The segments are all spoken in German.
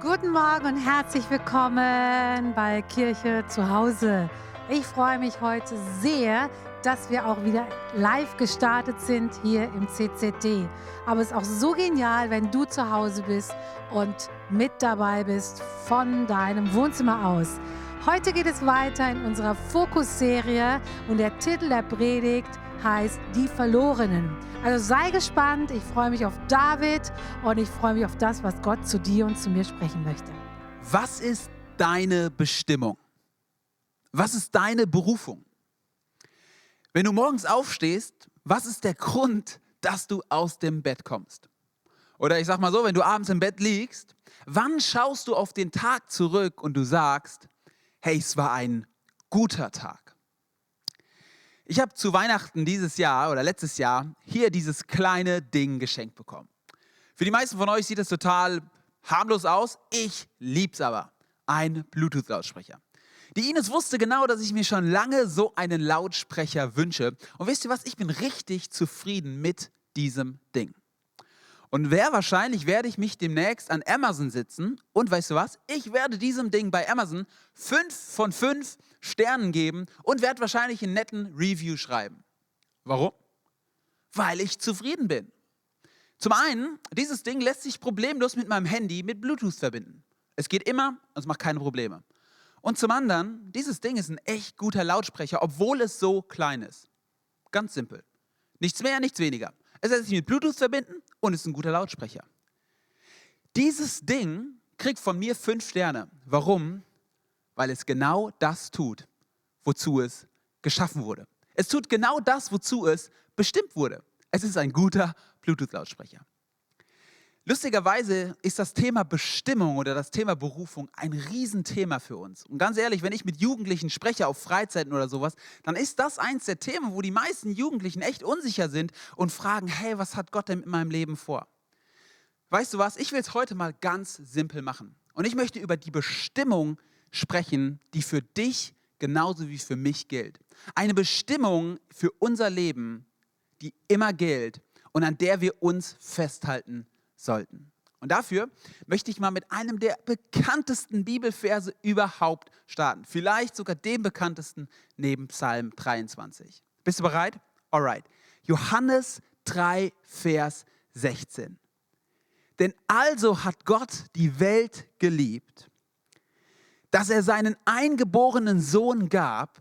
Guten Morgen und herzlich willkommen bei Kirche zu Hause. Ich freue mich heute sehr, dass wir auch wieder live gestartet sind hier im CCD. Aber es ist auch so genial, wenn du zu Hause bist und mit dabei bist von deinem Wohnzimmer aus. Heute geht es weiter in unserer Fokusserie und der Titel der Predigt heißt Die Verlorenen. Also sei gespannt, ich freue mich auf David und ich freue mich auf das, was Gott zu dir und zu mir sprechen möchte. Was ist deine Bestimmung? Was ist deine Berufung? Wenn du morgens aufstehst, was ist der Grund, dass du aus dem Bett kommst? Oder ich sag mal so, wenn du abends im Bett liegst, wann schaust du auf den Tag zurück und du sagst, hey, es war ein guter Tag? Ich habe zu Weihnachten dieses Jahr oder letztes Jahr hier dieses kleine Ding geschenkt bekommen. Für die meisten von euch sieht es total harmlos aus. Ich lieb's aber. Ein Bluetooth-Lautsprecher. Die Ines wusste genau, dass ich mir schon lange so einen Lautsprecher wünsche. Und wisst ihr was? Ich bin richtig zufrieden mit diesem Ding. Und wer wahrscheinlich werde ich mich demnächst an Amazon sitzen und weißt du was? Ich werde diesem Ding bei Amazon fünf von fünf Sternen geben und werde wahrscheinlich einen netten Review schreiben. Warum? Weil ich zufrieden bin. Zum einen, dieses Ding lässt sich problemlos mit meinem Handy mit Bluetooth verbinden. Es geht immer und es macht keine Probleme. Und zum anderen, dieses Ding ist ein echt guter Lautsprecher, obwohl es so klein ist. Ganz simpel. Nichts mehr, nichts weniger. Es lässt sich mit Bluetooth verbinden und ist ein guter Lautsprecher. Dieses Ding kriegt von mir fünf Sterne. Warum? Weil es genau das tut, wozu es geschaffen wurde. Es tut genau das, wozu es bestimmt wurde. Es ist ein guter Bluetooth-Lautsprecher. Lustigerweise ist das Thema Bestimmung oder das Thema Berufung ein Riesenthema für uns. Und ganz ehrlich, wenn ich mit Jugendlichen spreche auf Freizeiten oder sowas, dann ist das eins der Themen, wo die meisten Jugendlichen echt unsicher sind und fragen, hey, was hat Gott denn mit meinem Leben vor? Weißt du was, ich will es heute mal ganz simpel machen. Und ich möchte über die Bestimmung sprechen, die für dich genauso wie für mich gilt. Eine Bestimmung für unser Leben, die immer gilt und an der wir uns festhalten sollten. Und dafür möchte ich mal mit einem der bekanntesten Bibelverse überhaupt starten. Vielleicht sogar dem bekanntesten neben Psalm 23. Bist du bereit? Alright. Johannes 3, Vers 16. Denn also hat Gott die Welt geliebt, dass er seinen eingeborenen Sohn gab,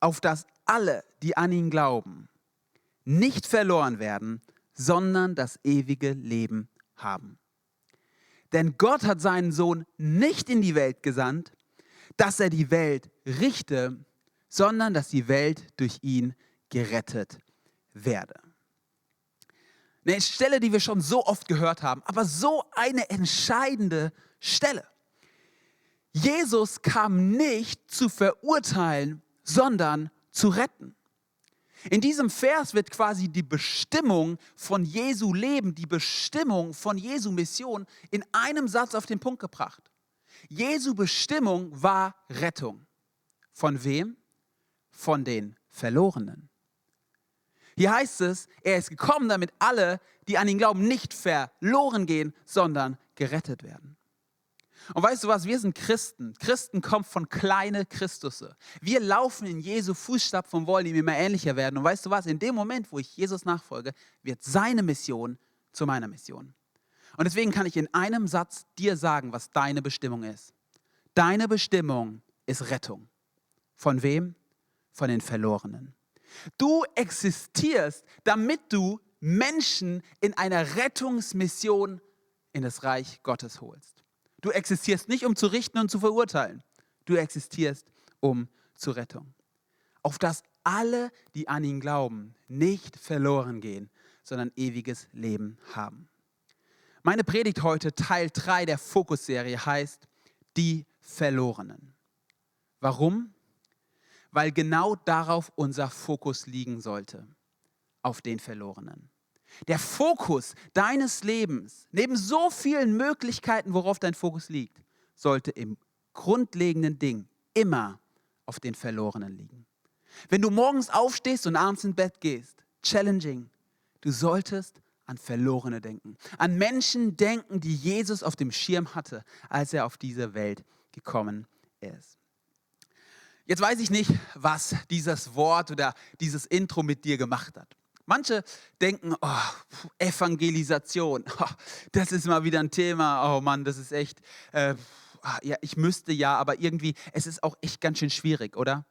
auf dass alle, die an ihn glauben, nicht verloren werden, sondern das ewige Leben haben. Denn Gott hat seinen Sohn nicht in die Welt gesandt, dass er die Welt richte, sondern dass die Welt durch ihn gerettet werde. Eine Stelle, die wir schon so oft gehört haben, aber so eine entscheidende Stelle. Jesus kam nicht zu verurteilen, sondern zu retten. In diesem Vers wird quasi die Bestimmung von Jesu Leben, die Bestimmung von Jesu Mission in einem Satz auf den Punkt gebracht. Jesu Bestimmung war Rettung. Von wem? Von den Verlorenen. Hier heißt es, er ist gekommen, damit alle, die an ihn glauben, nicht verloren gehen, sondern gerettet werden. Und weißt du was, wir sind Christen. Christen kommen von kleine Christusse. Wir laufen in Jesu Fußstapfen und wollen ihm immer ähnlicher werden. Und weißt du was, in dem Moment, wo ich Jesus nachfolge, wird seine Mission zu meiner Mission. Und deswegen kann ich in einem Satz dir sagen, was deine Bestimmung ist. Deine Bestimmung ist Rettung. Von wem? Von den Verlorenen. Du existierst, damit du Menschen in einer Rettungsmission in das Reich Gottes holst. Du existierst nicht, um zu richten und zu verurteilen. Du existierst, um zur Rettung. Auf dass alle, die an ihn glauben, nicht verloren gehen, sondern ewiges Leben haben. Meine Predigt heute, Teil 3 der Fokusserie, heißt Die Verlorenen. Warum? Weil genau darauf unser Fokus liegen sollte, auf den Verlorenen. Der Fokus deines Lebens, neben so vielen Möglichkeiten, worauf dein Fokus liegt, sollte im grundlegenden Ding immer auf den Verlorenen liegen. Wenn du morgens aufstehst und abends ins Bett gehst, challenging, du solltest an Verlorene denken. An Menschen denken, die Jesus auf dem Schirm hatte, als er auf diese Welt gekommen ist. Jetzt weiß ich nicht, was dieses Wort oder dieses Intro mit dir gemacht hat. Manche denken, oh, Evangelisation, oh, das ist mal wieder ein Thema. Oh Mann, das ist echt, äh, ah, ja, ich müsste ja, aber irgendwie, es ist auch echt ganz schön schwierig, oder?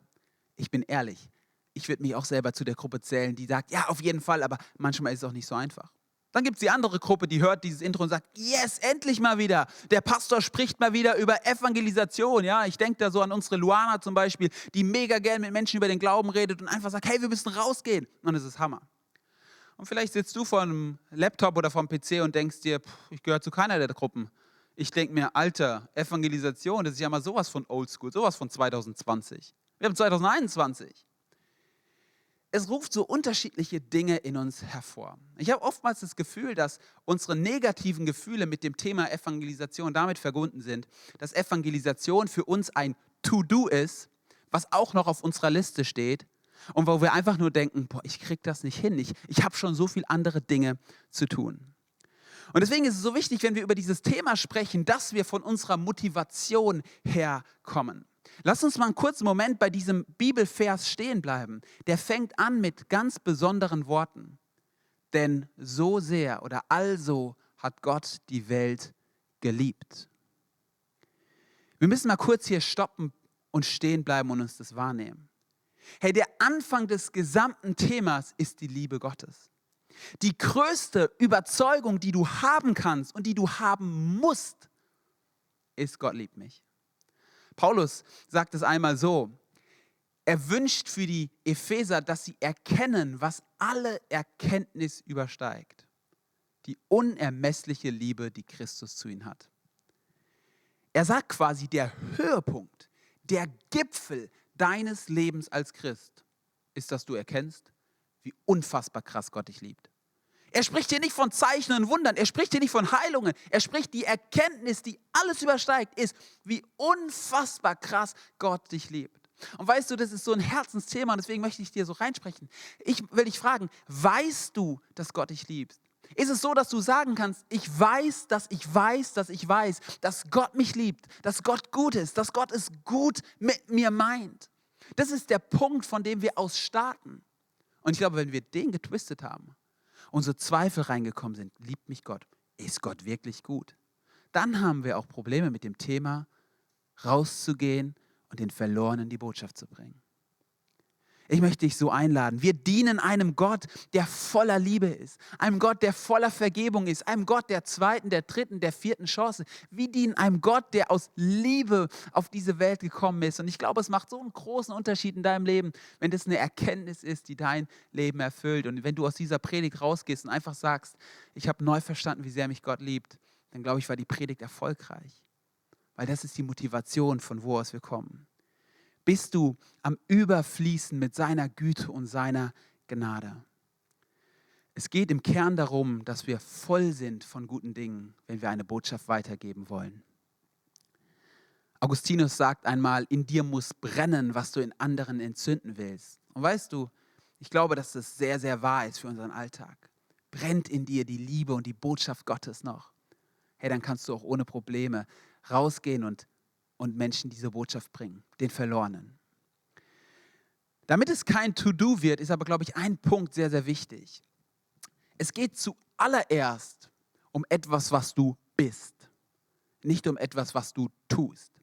Ich bin ehrlich, ich würde mich auch selber zu der Gruppe zählen, die sagt, ja, auf jeden Fall, aber manchmal ist es auch nicht so einfach. Dann gibt es die andere Gruppe, die hört dieses Intro und sagt, yes, endlich mal wieder. Der Pastor spricht mal wieder über Evangelisation. Ja, ich denke da so an unsere Luana zum Beispiel, die mega gern mit Menschen über den Glauben redet und einfach sagt, hey, wir müssen rausgehen. Und es ist Hammer. Und vielleicht sitzt du vor einem Laptop oder vor einem PC und denkst dir, pff, ich gehöre zu keiner der Gruppen. Ich denke mir, Alter, Evangelisation, das ist ja mal sowas von Oldschool, sowas von 2020. Wir haben 2021 es ruft so unterschiedliche Dinge in uns hervor. Ich habe oftmals das Gefühl, dass unsere negativen Gefühle mit dem Thema Evangelisation damit verbunden sind, dass Evangelisation für uns ein To-Do ist, was auch noch auf unserer Liste steht und wo wir einfach nur denken, boah, ich kriege das nicht hin, ich, ich habe schon so viele andere Dinge zu tun. Und deswegen ist es so wichtig, wenn wir über dieses Thema sprechen, dass wir von unserer Motivation herkommen. Lass uns mal einen kurzen Moment bei diesem Bibelvers stehen bleiben. Der fängt an mit ganz besonderen Worten. Denn so sehr oder also hat Gott die Welt geliebt. Wir müssen mal kurz hier stoppen und stehen bleiben und uns das wahrnehmen. Hey, der Anfang des gesamten Themas ist die Liebe Gottes. Die größte Überzeugung, die du haben kannst und die du haben musst, ist, Gott liebt mich. Paulus sagt es einmal so, er wünscht für die Epheser, dass sie erkennen, was alle Erkenntnis übersteigt. Die unermessliche Liebe, die Christus zu ihnen hat. Er sagt quasi, der Höhepunkt, der Gipfel deines Lebens als Christ ist, dass du erkennst, wie unfassbar krass Gott dich liebt. Er spricht hier nicht von Zeichen und Wundern, er spricht hier nicht von Heilungen, er spricht die Erkenntnis, die alles übersteigt, ist, wie unfassbar krass Gott dich liebt. Und weißt du, das ist so ein Herzensthema und deswegen möchte ich dir so reinsprechen. Ich will dich fragen, weißt du, dass Gott dich liebt? Ist es so, dass du sagen kannst, ich weiß, dass ich weiß, dass ich weiß, dass Gott mich liebt, dass Gott gut ist, dass Gott es gut mit mir meint? Das ist der Punkt, von dem wir aus starten. Und ich glaube, wenn wir den getwistet haben, unsere Zweifel reingekommen sind, liebt mich Gott, ist Gott wirklich gut? Dann haben wir auch Probleme mit dem Thema, rauszugehen und den Verlorenen die Botschaft zu bringen. Ich möchte dich so einladen. Wir dienen einem Gott, der voller Liebe ist, einem Gott, der voller Vergebung ist, einem Gott der zweiten, der dritten, der vierten Chance. Wir dienen einem Gott, der aus Liebe auf diese Welt gekommen ist. Und ich glaube, es macht so einen großen Unterschied in deinem Leben, wenn das eine Erkenntnis ist, die dein Leben erfüllt. Und wenn du aus dieser Predigt rausgehst und einfach sagst, ich habe neu verstanden, wie sehr mich Gott liebt, dann glaube ich, war die Predigt erfolgreich. Weil das ist die Motivation, von wo aus wir kommen bist du am Überfließen mit seiner Güte und seiner Gnade. Es geht im Kern darum, dass wir voll sind von guten Dingen, wenn wir eine Botschaft weitergeben wollen. Augustinus sagt einmal, in dir muss brennen, was du in anderen entzünden willst. Und weißt du, ich glaube, dass das sehr, sehr wahr ist für unseren Alltag. Brennt in dir die Liebe und die Botschaft Gottes noch? Hey, dann kannst du auch ohne Probleme rausgehen und und Menschen diese Botschaft bringen, den Verlorenen. Damit es kein To-Do wird, ist aber, glaube ich, ein Punkt sehr, sehr wichtig. Es geht zuallererst um etwas, was du bist, nicht um etwas, was du tust.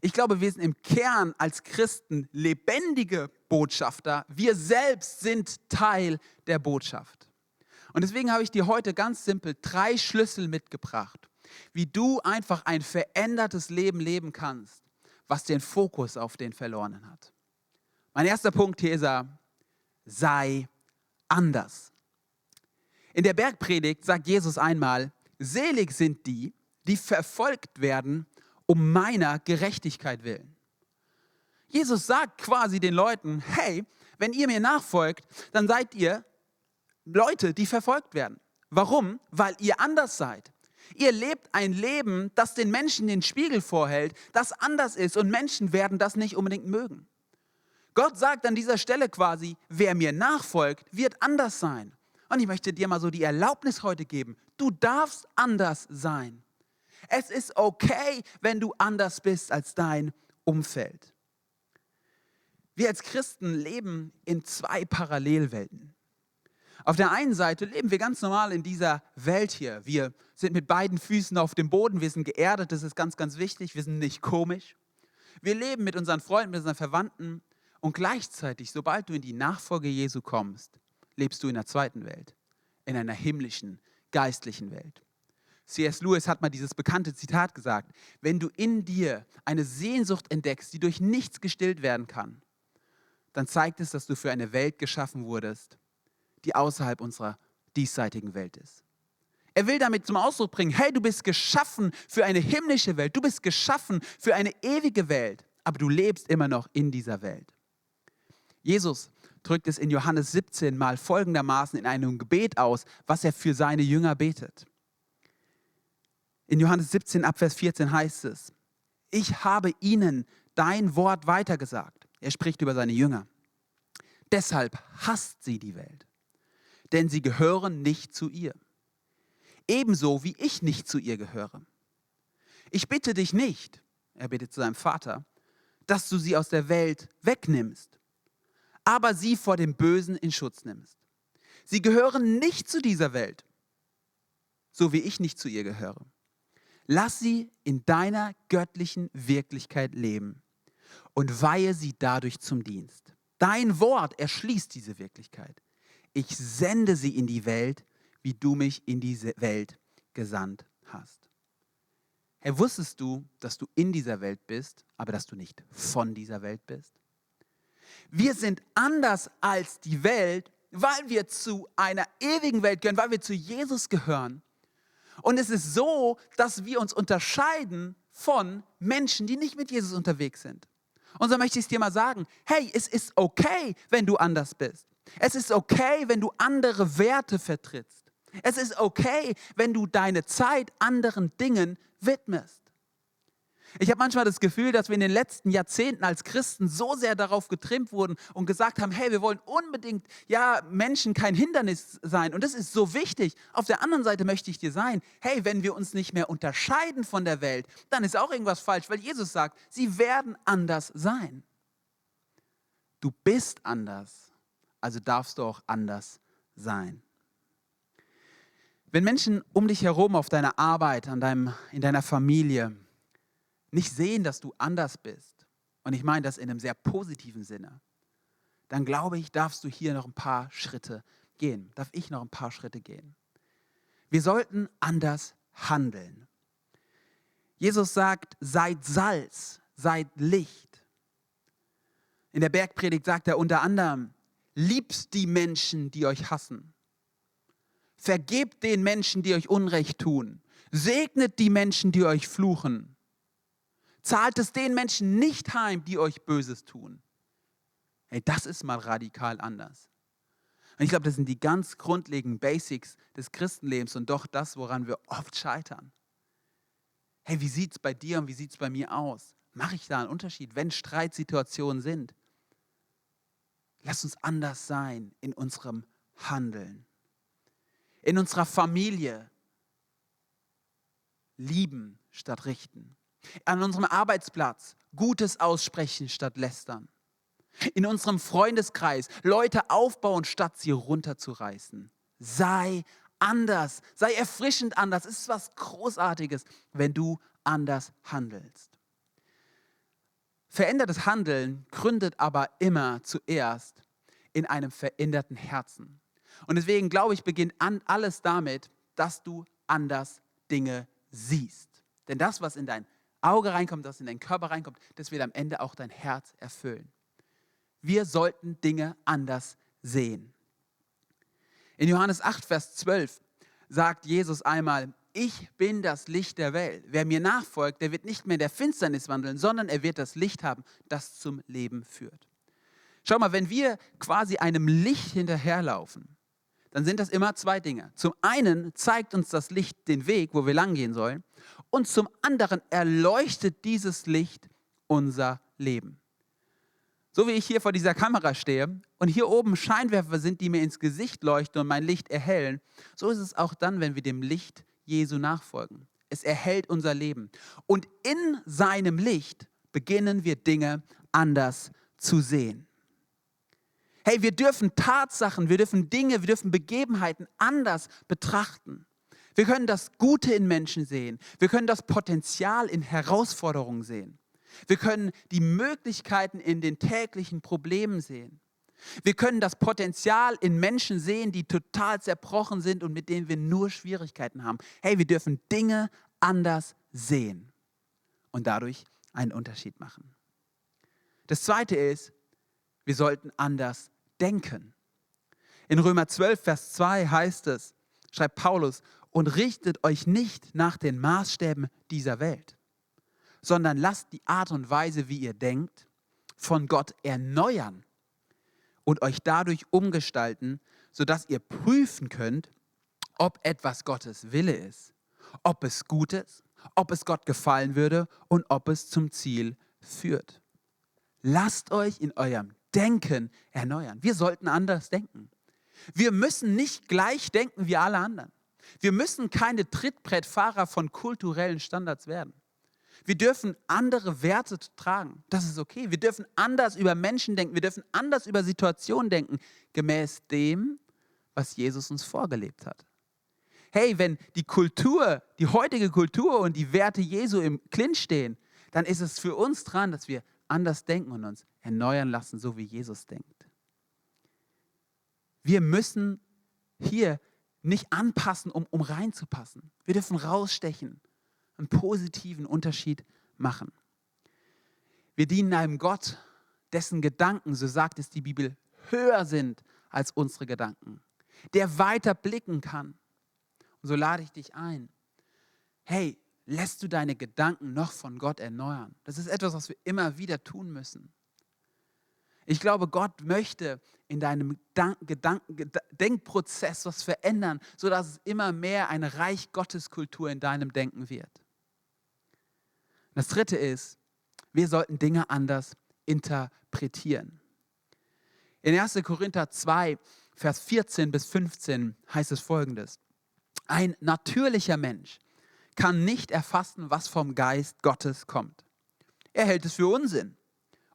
Ich glaube, wir sind im Kern als Christen lebendige Botschafter. Wir selbst sind Teil der Botschaft. Und deswegen habe ich dir heute ganz simpel drei Schlüssel mitgebracht, wie du einfach ein verändertes Leben leben kannst, was den Fokus auf den Verlorenen hat. Mein erster Punkt hier ist, sei anders. In der Bergpredigt sagt Jesus einmal, selig sind die, die verfolgt werden um meiner Gerechtigkeit willen. Jesus sagt quasi den Leuten, hey, wenn ihr mir nachfolgt, dann seid ihr Leute, die verfolgt werden. Warum? Weil ihr anders seid. Ihr lebt ein Leben, das den Menschen den Spiegel vorhält, das anders ist und Menschen werden das nicht unbedingt mögen. Gott sagt an dieser Stelle quasi, wer mir nachfolgt, wird anders sein. Und ich möchte dir mal so die Erlaubnis heute geben. Du darfst anders sein. Es ist okay, wenn du anders bist als dein Umfeld. Wir als Christen leben in zwei Parallelwelten. Auf der einen Seite leben wir ganz normal in dieser Welt hier. Wir sind mit beiden Füßen auf dem Boden, wir sind geerdet, das ist ganz, ganz wichtig, wir sind nicht komisch. Wir leben mit unseren Freunden, mit unseren Verwandten und gleichzeitig, sobald du in die Nachfolge Jesu kommst, lebst du in der zweiten Welt, in einer himmlischen, geistlichen Welt. C.S. Lewis hat mal dieses bekannte Zitat gesagt, wenn du in dir eine Sehnsucht entdeckst, die durch nichts gestillt werden kann, dann zeigt es, dass du für eine Welt geschaffen wurdest, die außerhalb unserer diesseitigen Welt ist. Er will damit zum Ausdruck bringen, hey, du bist geschaffen für eine himmlische Welt, du bist geschaffen für eine ewige Welt, aber du lebst immer noch in dieser Welt. Jesus drückt es in Johannes 17 mal folgendermaßen in einem Gebet aus, was er für seine Jünger betet. In Johannes 17 Abvers 14 heißt es, ich habe ihnen dein Wort weitergesagt. Er spricht über seine Jünger. Deshalb hasst sie die Welt, denn sie gehören nicht zu ihr. Ebenso wie ich nicht zu ihr gehöre. Ich bitte dich nicht, er bittet zu seinem Vater, dass du sie aus der Welt wegnimmst, aber sie vor dem Bösen in Schutz nimmst. Sie gehören nicht zu dieser Welt, so wie ich nicht zu ihr gehöre. Lass sie in deiner göttlichen Wirklichkeit leben und weihe sie dadurch zum Dienst. Dein Wort erschließt diese Wirklichkeit. Ich sende sie in die Welt, wie du mich in diese Welt gesandt hast. Herr, wusstest du, dass du in dieser Welt bist, aber dass du nicht von dieser Welt bist? Wir sind anders als die Welt, weil wir zu einer ewigen Welt gehören, weil wir zu Jesus gehören. Und es ist so, dass wir uns unterscheiden von Menschen, die nicht mit Jesus unterwegs sind. Und so möchte ich es dir mal sagen, hey, es ist okay, wenn du anders bist. Es ist okay, wenn du andere Werte vertrittst. Es ist okay, wenn du deine Zeit anderen Dingen widmest. Ich habe manchmal das Gefühl, dass wir in den letzten Jahrzehnten als Christen so sehr darauf getrimmt wurden und gesagt haben, hey, wir wollen unbedingt ja Menschen kein Hindernis sein und das ist so wichtig. Auf der anderen Seite möchte ich dir sagen, hey, wenn wir uns nicht mehr unterscheiden von der Welt, dann ist auch irgendwas falsch, weil Jesus sagt, sie werden anders sein. Du bist anders, also darfst du auch anders sein. Wenn Menschen um dich herum auf deiner Arbeit, an deinem, in deiner Familie nicht sehen, dass du anders bist, und ich meine das in einem sehr positiven Sinne, dann glaube ich, darfst du hier noch ein paar Schritte gehen. Darf ich noch ein paar Schritte gehen? Wir sollten anders handeln. Jesus sagt, seid Salz, seid Licht. In der Bergpredigt sagt er unter anderem, liebt die Menschen, die euch hassen. Vergebt den Menschen, die euch Unrecht tun. Segnet die Menschen, die euch fluchen. Zahlt es den Menschen nicht heim, die euch Böses tun. Hey, das ist mal radikal anders. Und ich glaube, das sind die ganz grundlegenden Basics des Christenlebens und doch das, woran wir oft scheitern. Hey, wie sieht es bei dir und wie sieht es bei mir aus? Mache ich da einen Unterschied, wenn Streitsituationen sind? Lass uns anders sein in unserem Handeln in unserer Familie lieben statt richten. An unserem Arbeitsplatz Gutes aussprechen statt lästern. In unserem Freundeskreis Leute aufbauen, statt sie runterzureißen. Sei anders, sei erfrischend anders. Es ist was Großartiges, wenn du anders handelst. Verändertes Handeln gründet aber immer zuerst in einem veränderten Herzen. Und deswegen glaube ich, beginnt alles damit, dass du anders Dinge siehst. Denn das, was in dein Auge reinkommt, was in deinen Körper reinkommt, das wird am Ende auch dein Herz erfüllen. Wir sollten Dinge anders sehen. In Johannes 8, Vers 12 sagt Jesus einmal, ich bin das Licht der Welt. Wer mir nachfolgt, der wird nicht mehr in der Finsternis wandeln, sondern er wird das Licht haben, das zum Leben führt. Schau mal, wenn wir quasi einem Licht hinterherlaufen, dann sind das immer zwei Dinge. Zum einen zeigt uns das Licht den Weg, wo wir langgehen sollen, und zum anderen erleuchtet dieses Licht unser Leben. So wie ich hier vor dieser Kamera stehe und hier oben Scheinwerfer sind, die mir ins Gesicht leuchten und mein Licht erhellen, so ist es auch dann, wenn wir dem Licht Jesu nachfolgen. Es erhält unser Leben. Und in seinem Licht beginnen wir Dinge anders zu sehen. Hey, wir dürfen Tatsachen, wir dürfen Dinge, wir dürfen Begebenheiten anders betrachten. Wir können das Gute in Menschen sehen. Wir können das Potenzial in Herausforderungen sehen. Wir können die Möglichkeiten in den täglichen Problemen sehen. Wir können das Potenzial in Menschen sehen, die total zerbrochen sind und mit denen wir nur Schwierigkeiten haben. Hey, wir dürfen Dinge anders sehen und dadurch einen Unterschied machen. Das Zweite ist, wir sollten anders denken. In Römer 12, Vers 2 heißt es, schreibt Paulus, und richtet euch nicht nach den Maßstäben dieser Welt, sondern lasst die Art und Weise, wie ihr denkt, von Gott erneuern und euch dadurch umgestalten, sodass ihr prüfen könnt, ob etwas Gottes Wille ist, ob es gut ist, ob es Gott gefallen würde und ob es zum Ziel führt. Lasst euch in eurem Denken erneuern. Wir sollten anders denken. Wir müssen nicht gleich denken wie alle anderen. Wir müssen keine Trittbrettfahrer von kulturellen Standards werden. Wir dürfen andere Werte tragen. Das ist okay. Wir dürfen anders über Menschen denken. Wir dürfen anders über Situationen denken, gemäß dem, was Jesus uns vorgelebt hat. Hey, wenn die Kultur, die heutige Kultur und die Werte Jesu im Clinch stehen, dann ist es für uns dran, dass wir anders denken und uns erneuern lassen, so wie Jesus denkt. Wir müssen hier nicht anpassen, um, um reinzupassen. Wir dürfen rausstechen, einen positiven Unterschied machen. Wir dienen einem Gott, dessen Gedanken, so sagt es die Bibel, höher sind als unsere Gedanken, der weiter blicken kann. Und so lade ich dich ein. Hey, lässt du deine Gedanken noch von Gott erneuern? Das ist etwas, was wir immer wieder tun müssen. Ich glaube, Gott möchte in deinem Gedanken, Denkprozess was verändern, sodass es immer mehr eine Reich Gottes Kultur in deinem Denken wird. Das dritte ist, wir sollten Dinge anders interpretieren. In 1. Korinther 2, Vers 14 bis 15 heißt es folgendes. Ein natürlicher Mensch kann nicht erfassen, was vom Geist Gottes kommt. Er hält es für Unsinn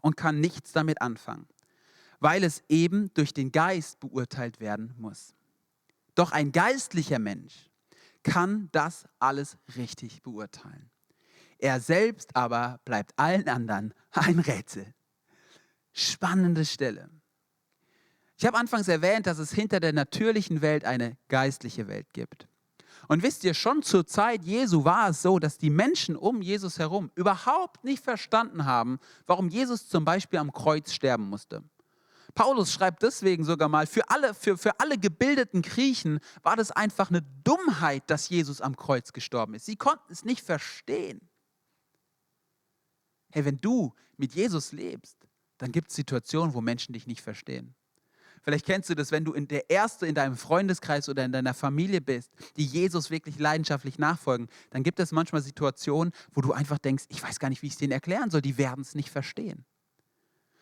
und kann nichts damit anfangen, weil es eben durch den Geist beurteilt werden muss. Doch ein geistlicher Mensch kann das alles richtig beurteilen. Er selbst aber bleibt allen anderen ein Rätsel. Spannende Stelle. Ich habe anfangs erwähnt, dass es hinter der natürlichen Welt eine geistliche Welt gibt. Und wisst ihr, schon zur Zeit Jesu war es so, dass die Menschen um Jesus herum überhaupt nicht verstanden haben, warum Jesus zum Beispiel am Kreuz sterben musste. Paulus schreibt deswegen sogar mal, für alle, für, für alle gebildeten Griechen war das einfach eine Dummheit, dass Jesus am Kreuz gestorben ist. Sie konnten es nicht verstehen. Hey, wenn du mit Jesus lebst, dann gibt es Situationen, wo Menschen dich nicht verstehen. Vielleicht kennst du das, wenn du in der Erste in deinem Freundeskreis oder in deiner Familie bist, die Jesus wirklich leidenschaftlich nachfolgen, dann gibt es manchmal Situationen, wo du einfach denkst, ich weiß gar nicht, wie ich es denen erklären soll, die werden es nicht verstehen.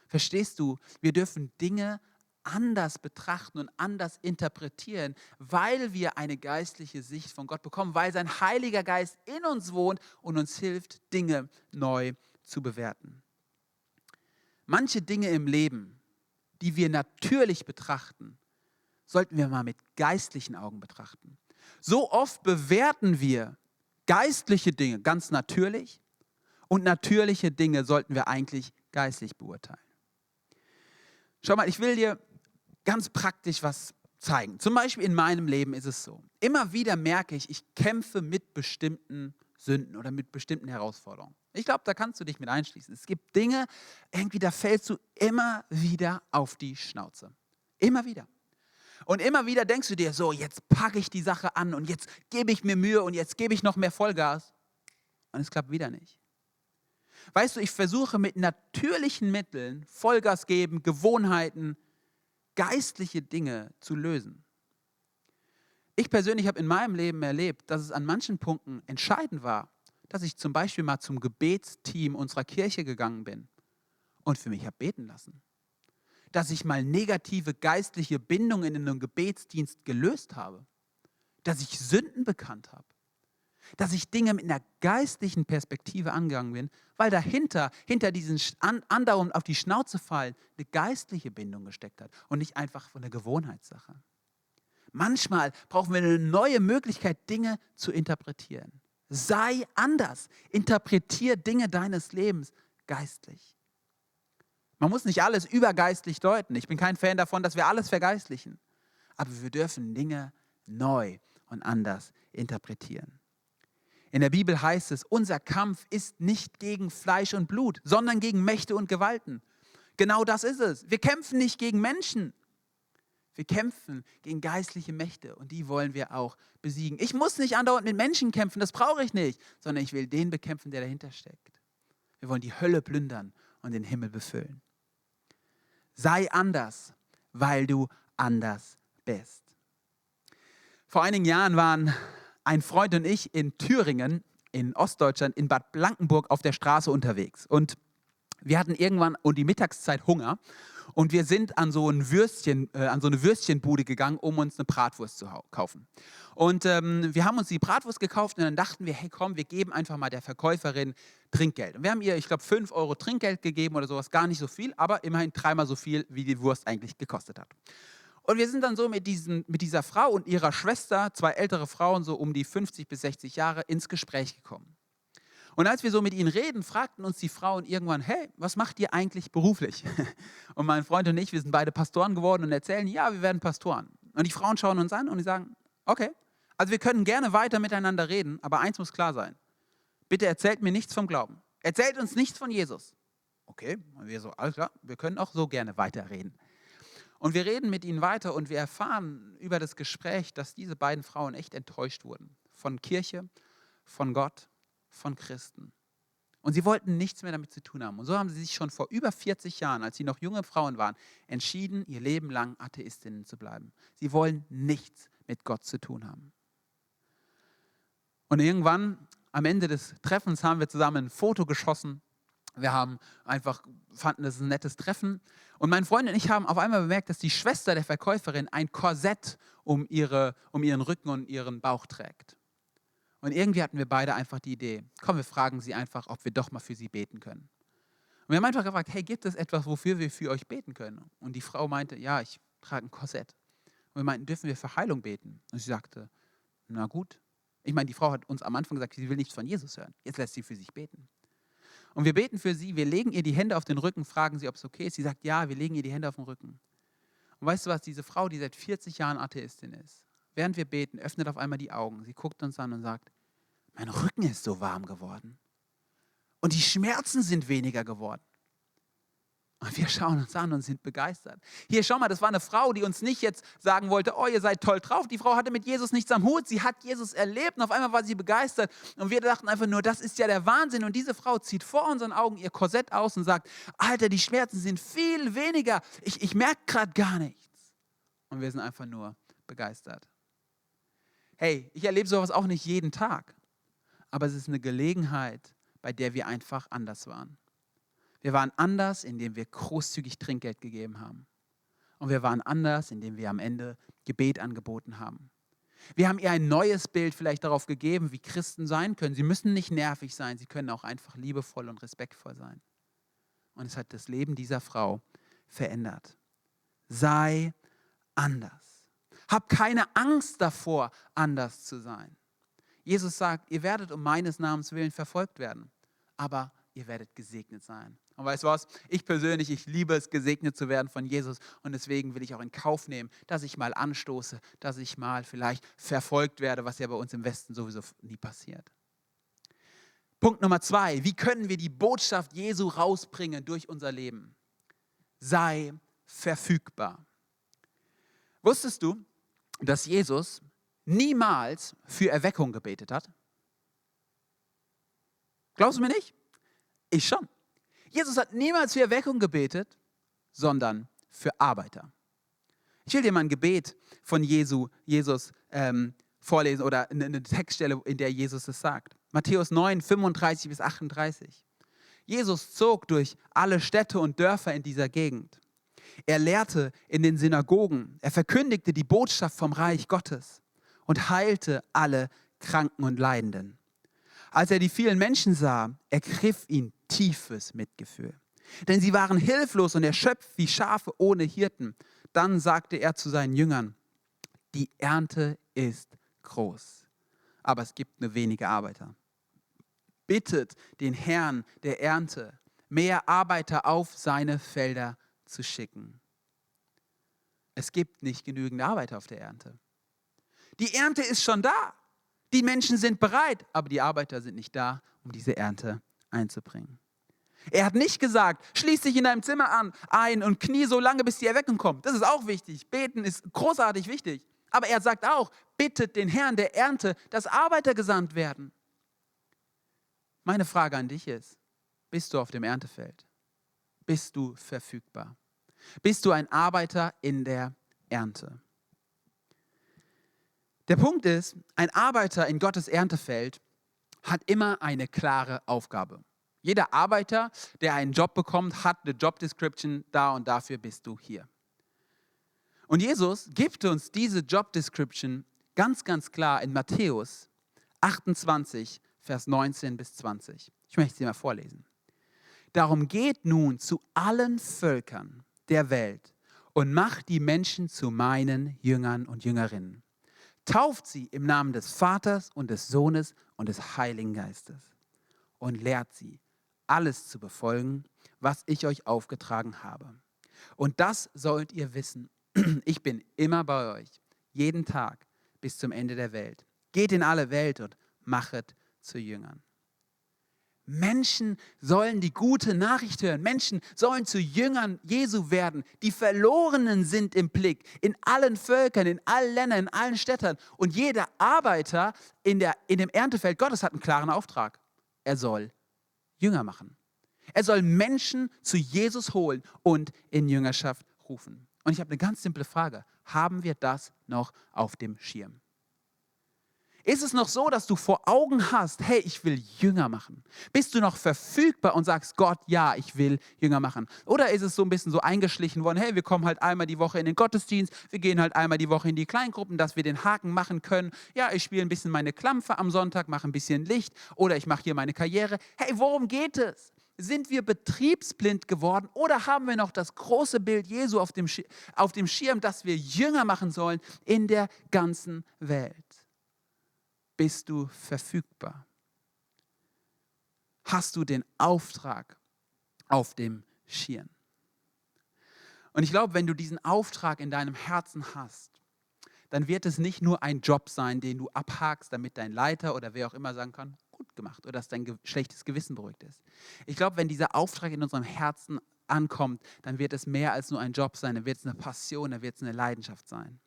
Verstehst du? Wir dürfen Dinge anders betrachten und anders interpretieren, weil wir eine geistliche Sicht von Gott bekommen, weil sein Heiliger Geist in uns wohnt und uns hilft, Dinge neu zu bewerten. Manche Dinge im Leben, die wir natürlich betrachten, sollten wir mal mit geistlichen Augen betrachten. So oft bewerten wir geistliche Dinge ganz natürlich und natürliche Dinge sollten wir eigentlich geistlich beurteilen. Schau mal, ich will dir ganz praktisch was zeigen. Zum Beispiel in meinem Leben ist es so. Immer wieder merke ich, ich kämpfe mit bestimmten Sünden oder mit bestimmten Herausforderungen. Ich glaube, da kannst du dich mit einschließen. Es gibt Dinge, irgendwie da fällst du immer wieder auf die Schnauze. Immer wieder. Und immer wieder denkst du dir so, jetzt packe ich die Sache an und jetzt gebe ich mir Mühe und jetzt gebe ich noch mehr Vollgas. Und es klappt wieder nicht. Weißt du, ich versuche mit natürlichen Mitteln Vollgas geben, Gewohnheiten, geistliche Dinge zu lösen. Ich persönlich habe in meinem Leben erlebt, dass es an manchen Punkten entscheidend war, dass ich zum Beispiel mal zum Gebetsteam unserer Kirche gegangen bin und für mich habe beten lassen. Dass ich mal negative geistliche Bindungen in einem Gebetsdienst gelöst habe. Dass ich Sünden bekannt habe. Dass ich Dinge mit einer geistlichen Perspektive angegangen bin, weil dahinter, hinter diesen andauernd auf die Schnauze fallen, eine geistliche Bindung gesteckt hat und nicht einfach von der Gewohnheitssache. Manchmal brauchen wir eine neue Möglichkeit, Dinge zu interpretieren. Sei anders. Interpretier Dinge deines Lebens geistlich. Man muss nicht alles übergeistlich deuten. Ich bin kein Fan davon, dass wir alles vergeistlichen. Aber wir dürfen Dinge neu und anders interpretieren. In der Bibel heißt es, unser Kampf ist nicht gegen Fleisch und Blut, sondern gegen Mächte und Gewalten. Genau das ist es. Wir kämpfen nicht gegen Menschen. Wir kämpfen gegen geistliche Mächte und die wollen wir auch besiegen. Ich muss nicht andauernd mit Menschen kämpfen, das brauche ich nicht, sondern ich will den bekämpfen, der dahinter steckt. Wir wollen die Hölle plündern und den Himmel befüllen. Sei anders, weil du anders bist. Vor einigen Jahren waren ein Freund und ich in Thüringen, in Ostdeutschland, in Bad Blankenburg auf der Straße unterwegs. Und wir hatten irgendwann um die Mittagszeit Hunger und wir sind an so, ein Würstchen, äh, an so eine Würstchenbude gegangen, um uns eine Bratwurst zu kaufen. Und ähm, wir haben uns die Bratwurst gekauft und dann dachten wir, hey komm, wir geben einfach mal der Verkäuferin Trinkgeld. Und wir haben ihr, ich glaube, 5 Euro Trinkgeld gegeben oder sowas, gar nicht so viel, aber immerhin dreimal so viel, wie die Wurst eigentlich gekostet hat. Und wir sind dann so mit, diesen, mit dieser Frau und ihrer Schwester, zwei ältere Frauen, so um die 50 bis 60 Jahre, ins Gespräch gekommen. Und als wir so mit ihnen reden, fragten uns die Frauen irgendwann, hey, was macht ihr eigentlich beruflich? Und mein Freund und ich, wir sind beide Pastoren geworden und erzählen, ja, wir werden Pastoren. Und die Frauen schauen uns an und die sagen, okay, also wir können gerne weiter miteinander reden, aber eins muss klar sein. Bitte erzählt mir nichts vom Glauben. Erzählt uns nichts von Jesus. Okay, wir so, alles klar, wir können auch so gerne weiterreden. Und wir reden mit ihnen weiter und wir erfahren über das Gespräch, dass diese beiden Frauen echt enttäuscht wurden von Kirche, von Gott, von Christen. Und sie wollten nichts mehr damit zu tun haben. Und so haben sie sich schon vor über 40 Jahren, als sie noch junge Frauen waren, entschieden, ihr Leben lang Atheistinnen zu bleiben. Sie wollen nichts mit Gott zu tun haben. Und irgendwann, am Ende des Treffens, haben wir zusammen ein Foto geschossen. Wir haben einfach, fanden das ein nettes Treffen. Und mein Freund und ich haben auf einmal bemerkt, dass die Schwester der Verkäuferin ein Korsett um, ihre, um ihren Rücken und ihren Bauch trägt. Und irgendwie hatten wir beide einfach die Idee, komm, wir fragen sie einfach, ob wir doch mal für sie beten können. Und wir haben einfach gefragt, hey, gibt es etwas, wofür wir für euch beten können? Und die Frau meinte, ja, ich trage ein Korsett. Und wir meinten, dürfen wir für Heilung beten? Und sie sagte, na gut. Ich meine, die Frau hat uns am Anfang gesagt, sie will nichts von Jesus hören. Jetzt lässt sie für sich beten. Und wir beten für sie, wir legen ihr die Hände auf den Rücken, fragen sie, ob es okay ist. Sie sagt, ja, wir legen ihr die Hände auf den Rücken. Und weißt du was, diese Frau, die seit 40 Jahren Atheistin ist, während wir beten, öffnet auf einmal die Augen. Sie guckt uns an und sagt, mein Rücken ist so warm geworden. Und die Schmerzen sind weniger geworden. Und wir schauen uns an und sind begeistert. Hier, schau mal, das war eine Frau, die uns nicht jetzt sagen wollte, oh, ihr seid toll drauf. Die Frau hatte mit Jesus nichts am Hut. Sie hat Jesus erlebt und auf einmal war sie begeistert. Und wir dachten einfach nur, das ist ja der Wahnsinn. Und diese Frau zieht vor unseren Augen ihr Korsett aus und sagt, Alter, die Schmerzen sind viel weniger. Ich, ich merke gerade gar nichts. Und wir sind einfach nur begeistert. Hey, ich erlebe sowas auch nicht jeden Tag aber es ist eine Gelegenheit, bei der wir einfach anders waren. Wir waren anders, indem wir großzügig Trinkgeld gegeben haben. Und wir waren anders, indem wir am Ende Gebet angeboten haben. Wir haben ihr ein neues Bild vielleicht darauf gegeben, wie Christen sein können. Sie müssen nicht nervig sein, sie können auch einfach liebevoll und respektvoll sein. Und es hat das Leben dieser Frau verändert. Sei anders. Hab keine Angst davor, anders zu sein. Jesus sagt, ihr werdet um meines Namens willen verfolgt werden, aber ihr werdet gesegnet sein. Und weißt du was? Ich persönlich, ich liebe es, gesegnet zu werden von Jesus. Und deswegen will ich auch in Kauf nehmen, dass ich mal anstoße, dass ich mal vielleicht verfolgt werde, was ja bei uns im Westen sowieso nie passiert. Punkt Nummer zwei. Wie können wir die Botschaft Jesu rausbringen durch unser Leben? Sei verfügbar. Wusstest du, dass Jesus niemals für Erweckung gebetet hat? Glaubst du mir nicht? Ich schon. Jesus hat niemals für Erweckung gebetet, sondern für Arbeiter. Ich will dir mal ein Gebet von Jesu, Jesus ähm, vorlesen oder eine Textstelle, in der Jesus es sagt. Matthäus 9, 35 bis 38. Jesus zog durch alle Städte und Dörfer in dieser Gegend. Er lehrte in den Synagogen, er verkündigte die Botschaft vom Reich Gottes und heilte alle Kranken und Leidenden. Als er die vielen Menschen sah, ergriff ihn tiefes Mitgefühl. Denn sie waren hilflos und erschöpft wie Schafe ohne Hirten. Dann sagte er zu seinen Jüngern, die Ernte ist groß, aber es gibt nur wenige Arbeiter. Bittet den Herrn der Ernte, mehr Arbeiter auf seine Felder zu schicken. Es gibt nicht genügend Arbeiter auf der Ernte. Die Ernte ist schon da. Die Menschen sind bereit, aber die Arbeiter sind nicht da, um diese Ernte einzubringen. Er hat nicht gesagt, schließ dich in deinem Zimmer an, ein und knie so lange, bis die Erweckung kommt. Das ist auch wichtig. Beten ist großartig wichtig. Aber er sagt auch, bittet den Herrn der Ernte, dass Arbeiter gesandt werden. Meine Frage an dich ist, bist du auf dem Erntefeld? Bist du verfügbar? Bist du ein Arbeiter in der Ernte? Der Punkt ist, ein Arbeiter in Gottes Erntefeld hat immer eine klare Aufgabe. Jeder Arbeiter, der einen Job bekommt, hat eine Job Description da und dafür bist du hier. Und Jesus gibt uns diese Job Description ganz, ganz klar in Matthäus 28, Vers 19 bis 20. Ich möchte sie mal vorlesen. Darum geht nun zu allen Völkern der Welt und macht die Menschen zu meinen Jüngern und Jüngerinnen. Tauft sie im Namen des Vaters und des Sohnes und des Heiligen Geistes und lehrt sie, alles zu befolgen, was ich euch aufgetragen habe. Und das sollt ihr wissen. Ich bin immer bei euch, jeden Tag bis zum Ende der Welt. Geht in alle Welt und machet zu Jüngern. Menschen sollen die gute Nachricht hören. Menschen sollen zu Jüngern Jesu werden. Die Verlorenen sind im Blick. In allen Völkern, in allen Ländern, in allen Städten. Und jeder Arbeiter in, der, in dem Erntefeld Gottes hat einen klaren Auftrag. Er soll Jünger machen. Er soll Menschen zu Jesus holen und in Jüngerschaft rufen. Und ich habe eine ganz simple Frage. Haben wir das noch auf dem Schirm? Ist es noch so, dass du vor Augen hast, hey, ich will Jünger machen? Bist du noch verfügbar und sagst, Gott, ja, ich will Jünger machen? Oder ist es so ein bisschen so eingeschlichen worden, hey, wir kommen halt einmal die Woche in den Gottesdienst, wir gehen halt einmal die Woche in die Kleingruppen, dass wir den Haken machen können. Ja, ich spiele ein bisschen meine Klampfe am Sonntag, mache ein bisschen Licht oder ich mache hier meine Karriere. Hey, worum geht es? Sind wir betriebsblind geworden oder haben wir noch das große Bild Jesu auf dem, auf dem Schirm, dass wir Jünger machen sollen in der ganzen Welt? Bist du verfügbar? Hast du den Auftrag auf dem Schirm? Und ich glaube, wenn du diesen Auftrag in deinem Herzen hast, dann wird es nicht nur ein Job sein, den du abhakst, damit dein Leiter oder wer auch immer sagen kann, gut gemacht oder dass dein schlechtes Gewissen beruhigt ist. Ich glaube, wenn dieser Auftrag in unserem Herzen ankommt, dann wird es mehr als nur ein Job sein, dann wird es eine Passion, dann wird es eine Leidenschaft sein.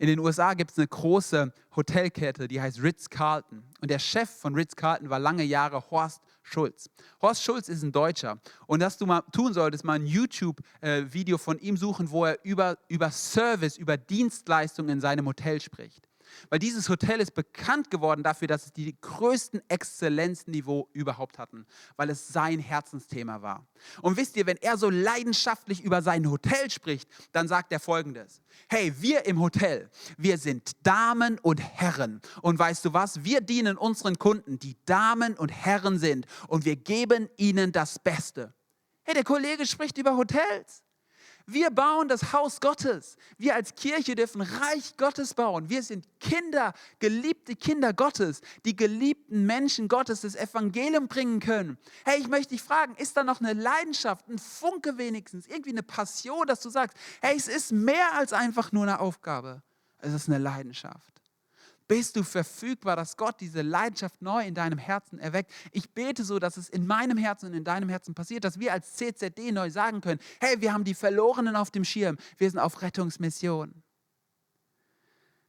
In den USA gibt es eine große Hotelkette, die heißt Ritz-Carlton. Und der Chef von Ritz-Carlton war lange Jahre Horst Schulz. Horst Schulz ist ein Deutscher. Und was du mal tun solltest, mal ein YouTube-Video von ihm suchen, wo er über, über Service, über Dienstleistungen in seinem Hotel spricht. Weil dieses Hotel ist bekannt geworden dafür, dass es die größten Exzellenzniveau überhaupt hatten, weil es sein Herzensthema war. Und wisst ihr, wenn er so leidenschaftlich über sein Hotel spricht, dann sagt er folgendes. Hey, wir im Hotel, wir sind Damen und Herren. Und weißt du was? Wir dienen unseren Kunden, die Damen und Herren sind. Und wir geben ihnen das Beste. Hey, der Kollege spricht über Hotels. Wir bauen das Haus Gottes. Wir als Kirche dürfen Reich Gottes bauen. Wir sind Kinder, geliebte Kinder Gottes, die geliebten Menschen Gottes das Evangelium bringen können. Hey, ich möchte dich fragen, ist da noch eine Leidenschaft, ein Funke wenigstens, irgendwie eine Passion, dass du sagst, hey, es ist mehr als einfach nur eine Aufgabe. Es ist eine Leidenschaft bist du verfügbar, dass Gott diese Leidenschaft neu in deinem Herzen erweckt. Ich bete so, dass es in meinem Herzen und in deinem Herzen passiert, dass wir als CZD neu sagen können, hey, wir haben die Verlorenen auf dem Schirm, wir sind auf Rettungsmission.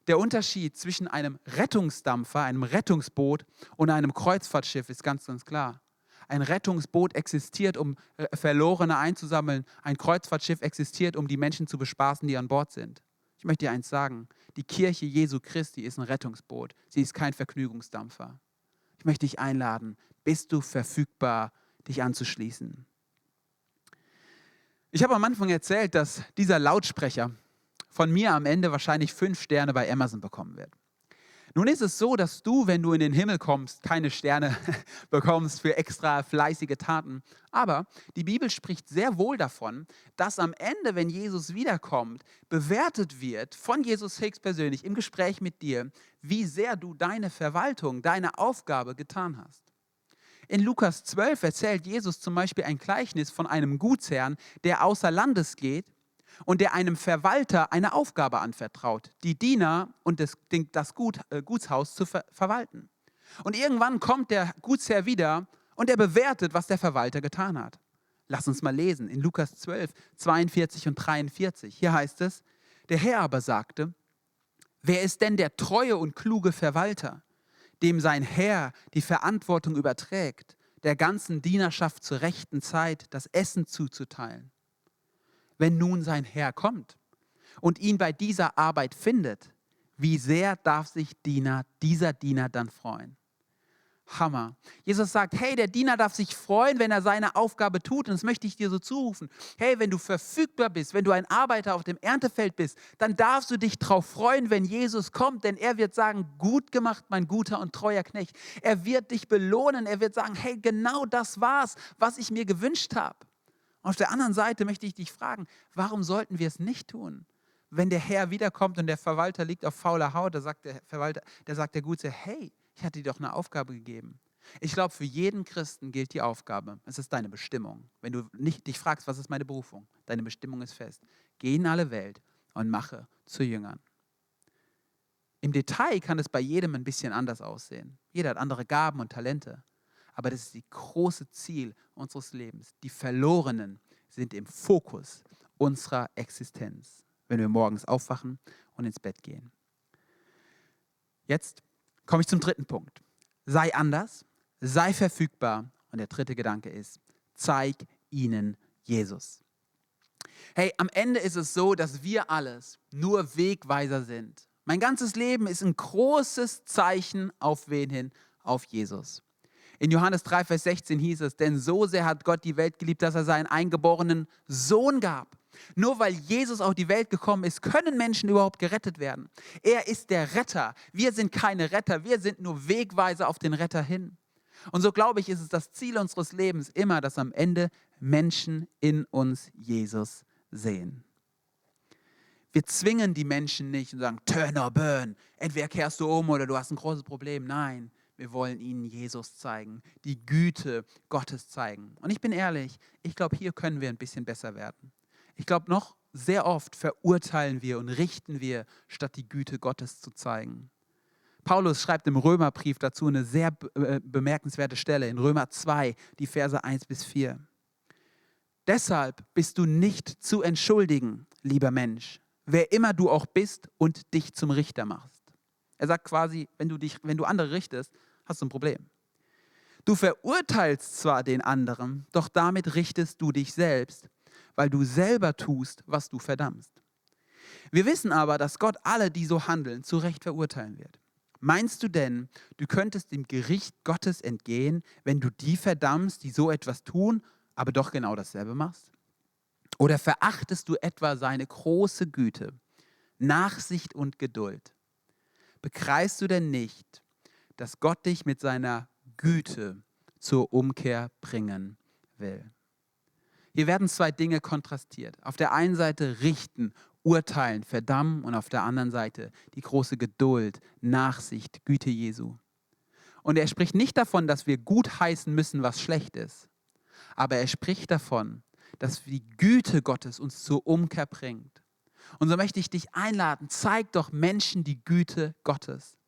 Der Unterschied zwischen einem Rettungsdampfer, einem Rettungsboot und einem Kreuzfahrtschiff ist ganz, ganz klar. Ein Rettungsboot existiert, um äh, Verlorene einzusammeln. Ein Kreuzfahrtschiff existiert, um die Menschen zu bespaßen, die an Bord sind. Ich möchte dir eins sagen, die Kirche Jesu Christi ist ein Rettungsboot. Sie ist kein Vergnügungsdampfer. Ich möchte dich einladen, bist du verfügbar, dich anzuschließen. Ich habe am Anfang erzählt, dass dieser Lautsprecher von mir am Ende wahrscheinlich fünf Sterne bei Amazon bekommen wird. Nun ist es so, dass du, wenn du in den Himmel kommst, keine Sterne bekommst für extra fleißige Taten. Aber die Bibel spricht sehr wohl davon, dass am Ende, wenn Jesus wiederkommt, bewertet wird von Jesus Hicks persönlich im Gespräch mit dir, wie sehr du deine Verwaltung, deine Aufgabe getan hast. In Lukas 12 erzählt Jesus zum Beispiel ein Gleichnis von einem Gutsherrn, der außer Landes geht und der einem Verwalter eine Aufgabe anvertraut, die Diener und das, das Gut, äh, Gutshaus zu ver verwalten. Und irgendwann kommt der Gutsherr wieder und er bewertet, was der Verwalter getan hat. Lass uns mal lesen in Lukas 12, 42 und 43. Hier heißt es, der Herr aber sagte, wer ist denn der treue und kluge Verwalter, dem sein Herr die Verantwortung überträgt, der ganzen Dienerschaft zur rechten Zeit das Essen zuzuteilen? Wenn nun sein Herr kommt und ihn bei dieser Arbeit findet, wie sehr darf sich Diener, dieser Diener dann freuen? Hammer. Jesus sagt, hey, der Diener darf sich freuen, wenn er seine Aufgabe tut. Und das möchte ich dir so zurufen. Hey, wenn du verfügbar bist, wenn du ein Arbeiter auf dem Erntefeld bist, dann darfst du dich darauf freuen, wenn Jesus kommt. Denn er wird sagen, gut gemacht, mein guter und treuer Knecht. Er wird dich belohnen. Er wird sagen, hey, genau das war's, was ich mir gewünscht habe. Auf der anderen Seite möchte ich dich fragen, warum sollten wir es nicht tun? Wenn der Herr wiederkommt und der Verwalter liegt auf fauler Haut, da sagt der Verwalter, der sagt der Gute, hey, ich hatte dir doch eine Aufgabe gegeben. Ich glaube, für jeden Christen gilt die Aufgabe. Es ist deine Bestimmung. Wenn du nicht dich fragst, was ist meine Berufung? Deine Bestimmung ist fest. Geh in alle Welt und mache zu Jüngern. Im Detail kann es bei jedem ein bisschen anders aussehen. Jeder hat andere Gaben und Talente. Aber das ist das große Ziel unseres Lebens. Die Verlorenen sind im Fokus unserer Existenz, wenn wir morgens aufwachen und ins Bett gehen. Jetzt komme ich zum dritten Punkt. Sei anders, sei verfügbar. Und der dritte Gedanke ist, zeig ihnen Jesus. Hey, am Ende ist es so, dass wir alles nur Wegweiser sind. Mein ganzes Leben ist ein großes Zeichen auf wen hin? Auf Jesus. In Johannes 3, Vers 16 hieß es, denn so sehr hat Gott die Welt geliebt, dass er seinen eingeborenen Sohn gab. Nur weil Jesus auf die Welt gekommen ist, können Menschen überhaupt gerettet werden. Er ist der Retter. Wir sind keine Retter, wir sind nur Wegweiser auf den Retter hin. Und so glaube ich, ist es das Ziel unseres Lebens immer, dass am Ende Menschen in uns Jesus sehen. Wir zwingen die Menschen nicht und sagen, turn or burn. Entweder kehrst du um oder du hast ein großes Problem. Nein, wir wollen ihnen Jesus zeigen, die Güte Gottes zeigen. Und ich bin ehrlich, ich glaube, hier können wir ein bisschen besser werden. Ich glaube, noch sehr oft verurteilen wir und richten wir, statt die Güte Gottes zu zeigen. Paulus schreibt im Römerbrief dazu eine sehr äh, bemerkenswerte Stelle in Römer 2, die Verse 1 bis 4. Deshalb bist du nicht zu entschuldigen, lieber Mensch, wer immer du auch bist und dich zum Richter machst. Er sagt quasi, wenn du, dich, wenn du andere richtest, hast du ein Problem. Du verurteilst zwar den anderen, doch damit richtest du dich selbst, weil du selber tust, was du verdammst. Wir wissen aber, dass Gott alle, die so handeln, zu Recht verurteilen wird. Meinst du denn, du könntest dem Gericht Gottes entgehen, wenn du die verdammst, die so etwas tun, aber doch genau dasselbe machst? Oder verachtest du etwa seine große Güte, Nachsicht und Geduld? Begreifst du denn nicht, dass Gott dich mit seiner Güte zur Umkehr bringen will. Hier werden zwei Dinge kontrastiert. Auf der einen Seite richten, urteilen, verdammen und auf der anderen Seite die große Geduld, Nachsicht, Güte Jesu. Und er spricht nicht davon, dass wir gut heißen müssen, was schlecht ist, aber er spricht davon, dass die Güte Gottes uns zur Umkehr bringt. Und so möchte ich dich einladen, zeig doch Menschen die Güte Gottes.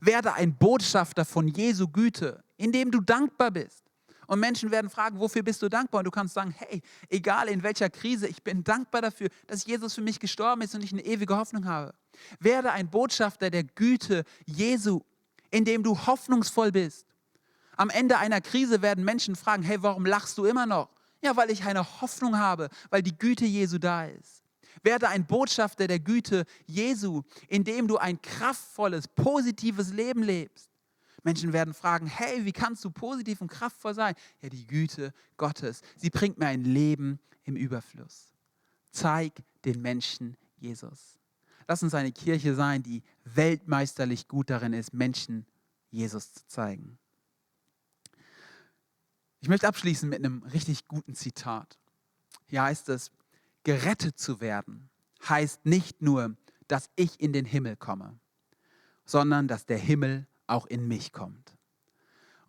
Werde ein Botschafter von Jesu Güte, indem du dankbar bist. Und Menschen werden fragen, wofür bist du dankbar? Und du kannst sagen, hey, egal in welcher Krise, ich bin dankbar dafür, dass Jesus für mich gestorben ist und ich eine ewige Hoffnung habe. Werde ein Botschafter der Güte Jesu, indem du hoffnungsvoll bist. Am Ende einer Krise werden Menschen fragen, hey, warum lachst du immer noch? Ja, weil ich eine Hoffnung habe, weil die Güte Jesu da ist. Werde ein Botschafter der Güte Jesu, indem du ein kraftvolles, positives Leben lebst. Menschen werden fragen, hey, wie kannst du positiv und kraftvoll sein? Ja, die Güte Gottes, sie bringt mir ein Leben im Überfluss. Zeig den Menschen Jesus. Lass uns eine Kirche sein, die weltmeisterlich gut darin ist, Menschen Jesus zu zeigen. Ich möchte abschließen mit einem richtig guten Zitat. Hier heißt es, gerettet zu werden heißt nicht nur, dass ich in den Himmel komme, sondern dass der Himmel auch in mich kommt.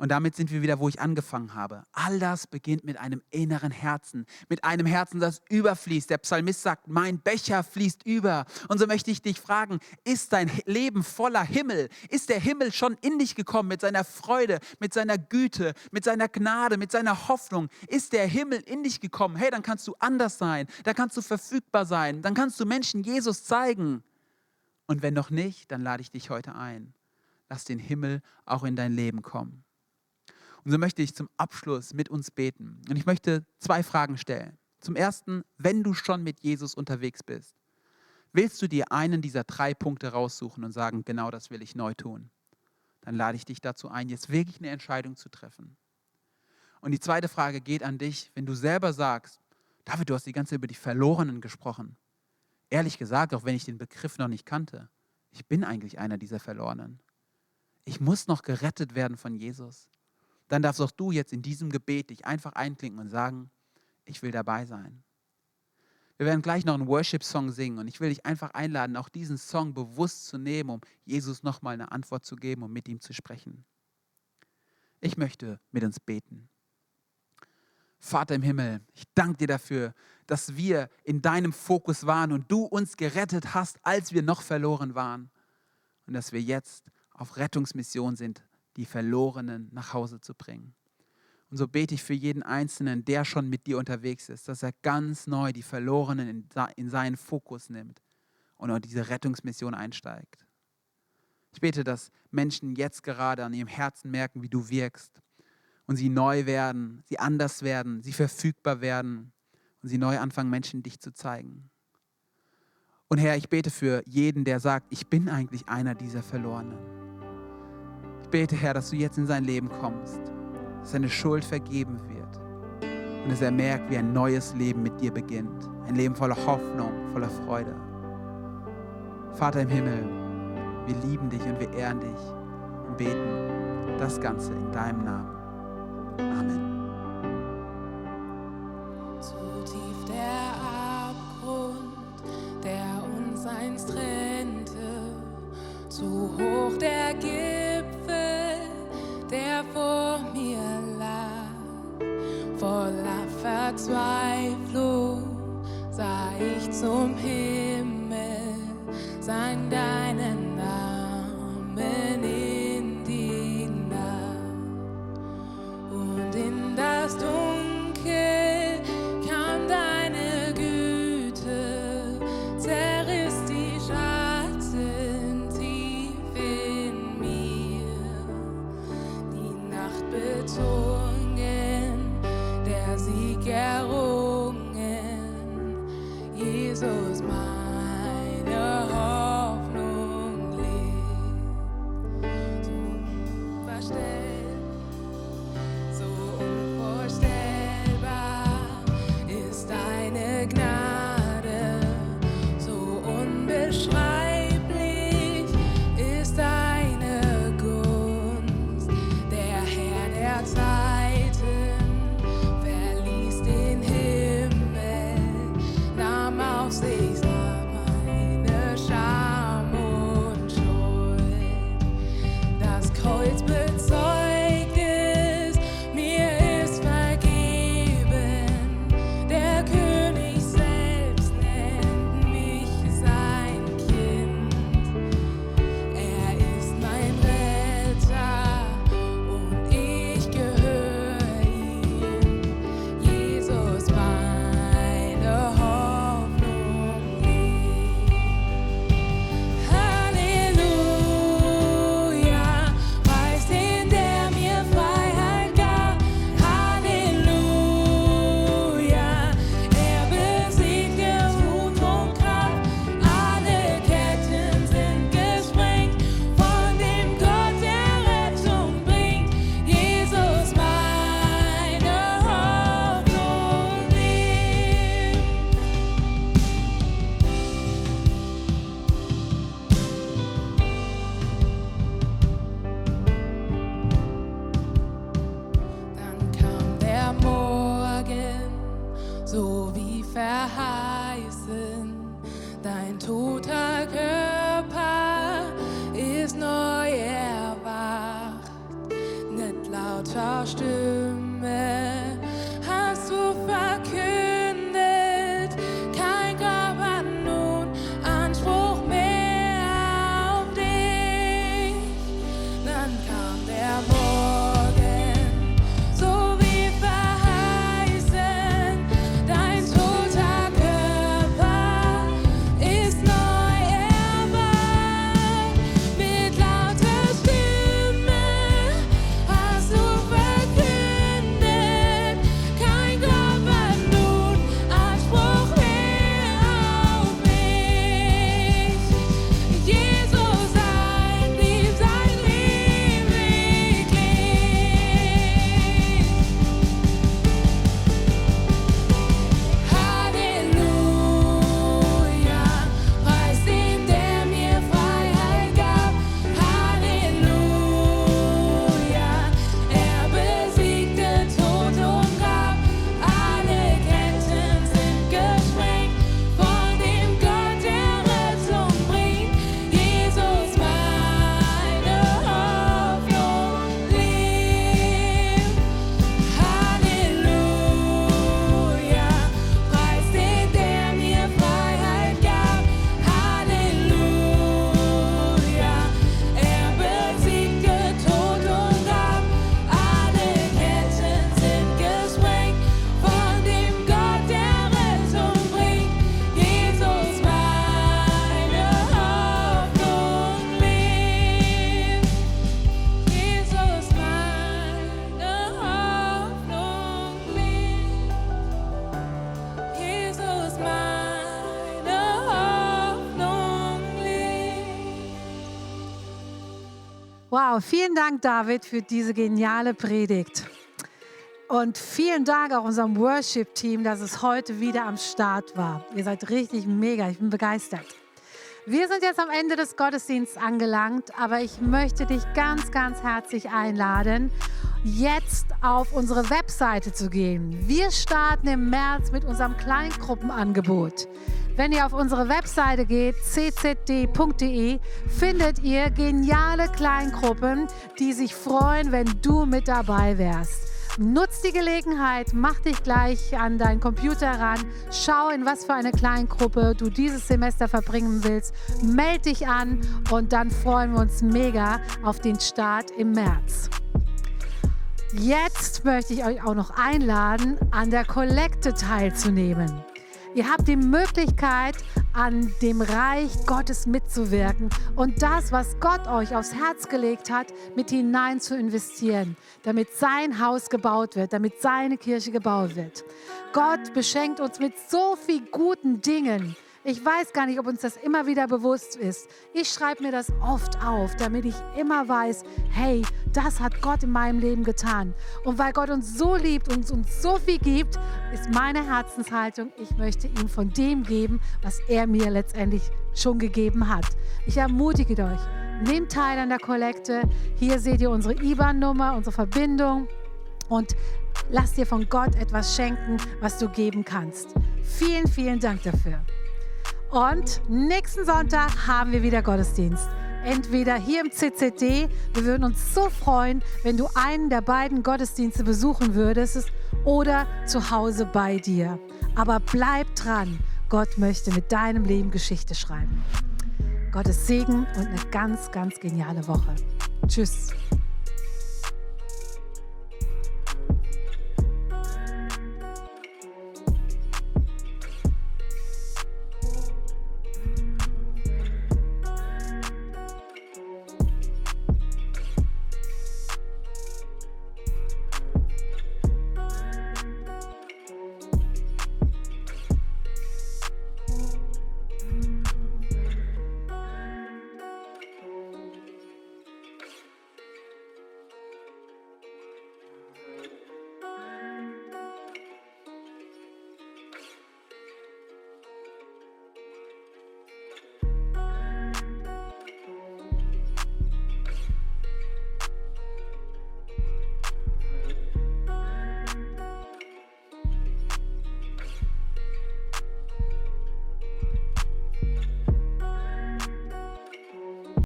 Und damit sind wir wieder, wo ich angefangen habe. All das beginnt mit einem inneren Herzen, mit einem Herzen, das überfließt. Der Psalmist sagt, mein Becher fließt über. Und so möchte ich dich fragen, ist dein Leben voller Himmel? Ist der Himmel schon in dich gekommen mit seiner Freude, mit seiner Güte, mit seiner Gnade, mit seiner Hoffnung? Ist der Himmel in dich gekommen? Hey, dann kannst du anders sein, dann kannst du verfügbar sein, dann kannst du Menschen Jesus zeigen. Und wenn noch nicht, dann lade ich dich heute ein. Lass den Himmel auch in dein Leben kommen. Und so möchte ich zum Abschluss mit uns beten. Und ich möchte zwei Fragen stellen. Zum ersten, wenn du schon mit Jesus unterwegs bist, willst du dir einen dieser drei Punkte raussuchen und sagen, genau das will ich neu tun? Dann lade ich dich dazu ein, jetzt wirklich eine Entscheidung zu treffen. Und die zweite Frage geht an dich, wenn du selber sagst, David, du hast die ganze Zeit über die Verlorenen gesprochen. Ehrlich gesagt, auch wenn ich den Begriff noch nicht kannte, ich bin eigentlich einer dieser Verlorenen. Ich muss noch gerettet werden von Jesus dann darfst auch du jetzt in diesem Gebet dich einfach einklinken und sagen, ich will dabei sein. Wir werden gleich noch einen Worship-Song singen und ich will dich einfach einladen, auch diesen Song bewusst zu nehmen, um Jesus nochmal eine Antwort zu geben und mit ihm zu sprechen. Ich möchte mit uns beten. Vater im Himmel, ich danke dir dafür, dass wir in deinem Fokus waren und du uns gerettet hast, als wir noch verloren waren. Und dass wir jetzt auf Rettungsmission sind, die Verlorenen nach Hause zu bringen. Und so bete ich für jeden Einzelnen, der schon mit dir unterwegs ist, dass er ganz neu die Verlorenen in, seinen Fokus nimmt und auf diese Rettungsmission einsteigt. Ich bete, dass Menschen jetzt gerade an ihrem Herzen merken, wie du wirkst und sie neu werden, sie anders werden, sie verfügbar werden und sie neu anfangen, Menschen dich zu zeigen. Und Herr, ich bete für jeden, der sagt, ich bin eigentlich einer dieser Verlorenen bete, Herr, dass du jetzt in sein Leben kommst, dass seine Schuld vergeben wird und dass er merkt, wie ein neues Leben mit dir beginnt. Ein Leben voller Hoffnung, voller Freude. Vater im Himmel, wir lieben dich und wir ehren dich und beten das Ganze in deinem Namen. Amen. Sah Dank, David, für diese geniale Predigt. Und vielen Dank auch unserem Worship-Team, dass es heute wieder am Start war. Ihr seid richtig mega, ich bin begeistert. Wir sind jetzt am Ende des Gottesdienstes angelangt, aber ich möchte dich ganz, ganz herzlich einladen, jetzt auf unsere Webseite zu gehen. Wir starten im März mit unserem Kleingruppenangebot. Wenn ihr auf unsere Webseite geht, ccd.de, findet ihr geniale Kleingruppen, die sich freuen, wenn du mit dabei wärst. Nutz die Gelegenheit, mach dich gleich an deinen Computer ran, schau in was für eine Kleingruppe du dieses Semester verbringen willst, melde dich an und dann freuen wir uns mega auf den Start im März. Jetzt möchte ich euch auch noch einladen, an der Kollekte teilzunehmen. Ihr habt die Möglichkeit, an dem Reich Gottes mitzuwirken und das, was Gott euch aufs Herz gelegt hat, mit hinein zu investieren, damit sein Haus gebaut wird, damit seine Kirche gebaut wird. Gott beschenkt uns mit so vielen guten Dingen. Ich weiß gar nicht, ob uns das immer wieder bewusst ist. Ich schreibe mir das oft auf, damit ich immer weiß, hey, das hat Gott in meinem Leben getan. Und weil Gott uns so liebt und uns so viel gibt, ist meine Herzenshaltung, ich möchte ihm von dem geben, was er mir letztendlich schon gegeben hat. Ich ermutige euch, nehmt teil an der Kollekte. Hier seht ihr unsere IBAN-Nummer, unsere Verbindung und lass dir von Gott etwas schenken, was du geben kannst. Vielen, vielen Dank dafür. Und nächsten Sonntag haben wir wieder Gottesdienst. Entweder hier im CCD, wir würden uns so freuen, wenn du einen der beiden Gottesdienste besuchen würdest oder zu Hause bei dir. Aber bleib dran, Gott möchte mit deinem Leben Geschichte schreiben. Gottes Segen und eine ganz, ganz geniale Woche. Tschüss.